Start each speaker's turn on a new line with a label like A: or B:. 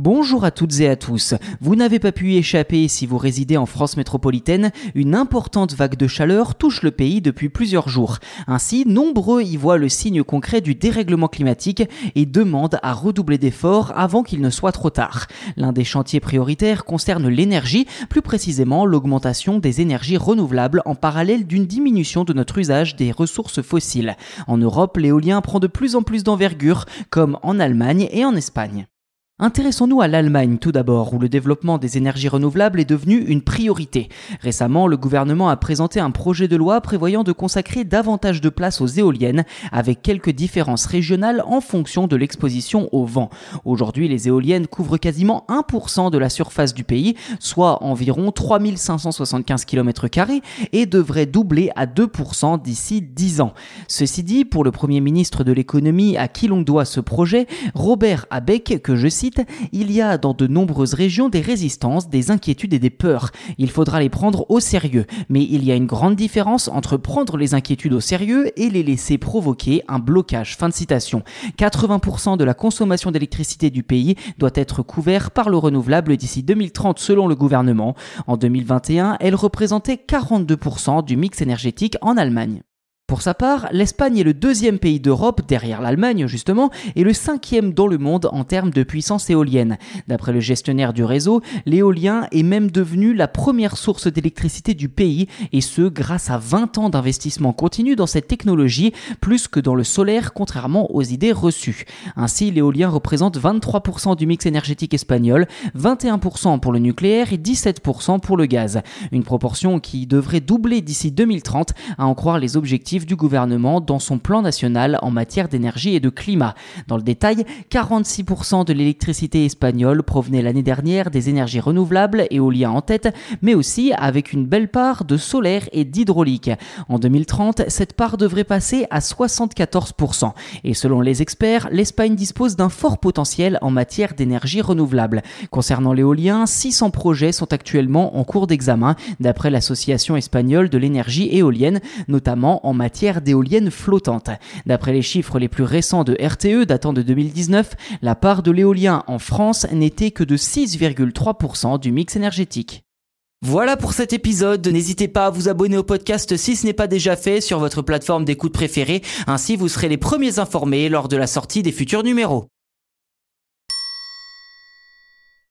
A: Bonjour à toutes et à tous. Vous n'avez pas pu y échapper si vous résidez en France métropolitaine. Une importante vague de chaleur touche le pays depuis plusieurs jours. Ainsi, nombreux y voient le signe concret du dérèglement climatique et demandent à redoubler d'efforts avant qu'il ne soit trop tard. L'un des chantiers prioritaires concerne l'énergie, plus précisément l'augmentation des énergies renouvelables en parallèle d'une diminution de notre usage des ressources fossiles. En Europe, l'éolien prend de plus en plus d'envergure, comme en Allemagne et en Espagne. Intéressons-nous à l'Allemagne tout d'abord, où le développement des énergies renouvelables est devenu une priorité. Récemment, le gouvernement a présenté un projet de loi prévoyant de consacrer davantage de place aux éoliennes, avec quelques différences régionales en fonction de l'exposition au vent. Aujourd'hui, les éoliennes couvrent quasiment 1% de la surface du pays, soit environ 3575 km et devraient doubler à 2% d'ici 10 ans. Ceci dit, pour le Premier ministre de l'économie à qui l'on doit ce projet, Robert Abeck, que je cite, il y a dans de nombreuses régions des résistances, des inquiétudes et des peurs. Il faudra les prendre au sérieux. Mais il y a une grande différence entre prendre les inquiétudes au sérieux et les laisser provoquer un blocage. Fin de citation. 80% de la consommation d'électricité du pays doit être couvert par le renouvelable d'ici 2030 selon le gouvernement. En 2021, elle représentait 42% du mix énergétique en Allemagne. Pour sa part, l'Espagne est le deuxième pays d'Europe, derrière l'Allemagne justement, et le cinquième dans le monde en termes de puissance éolienne. D'après le gestionnaire du réseau, l'éolien est même devenu la première source d'électricité du pays, et ce grâce à 20 ans d'investissement continu dans cette technologie, plus que dans le solaire, contrairement aux idées reçues. Ainsi, l'éolien représente 23% du mix énergétique espagnol, 21% pour le nucléaire et 17% pour le gaz. Une proportion qui devrait doubler d'ici 2030, à en croire les du gouvernement dans son plan national en matière d'énergie et de climat. Dans le détail, 46% de l'électricité espagnole provenait l'année dernière des énergies renouvelables, éolien en tête, mais aussi avec une belle part de solaire et d'hydraulique. En 2030, cette part devrait passer à 74%. Et selon les experts, l'Espagne dispose d'un fort potentiel en matière d'énergie renouvelable. Concernant l'éolien, 600 projets sont actuellement en cours d'examen, d'après l'Association espagnole de l'énergie éolienne, notamment en matière matière d'éoliennes flottantes. D'après les chiffres les plus récents de RTE datant de 2019, la part de l'éolien en France n'était que de 6,3% du mix énergétique. Voilà pour cet épisode, n'hésitez pas à vous abonner au podcast si ce n'est pas déjà fait sur votre plateforme d'écoute préférée, ainsi vous serez les premiers informés lors de la sortie des futurs numéros.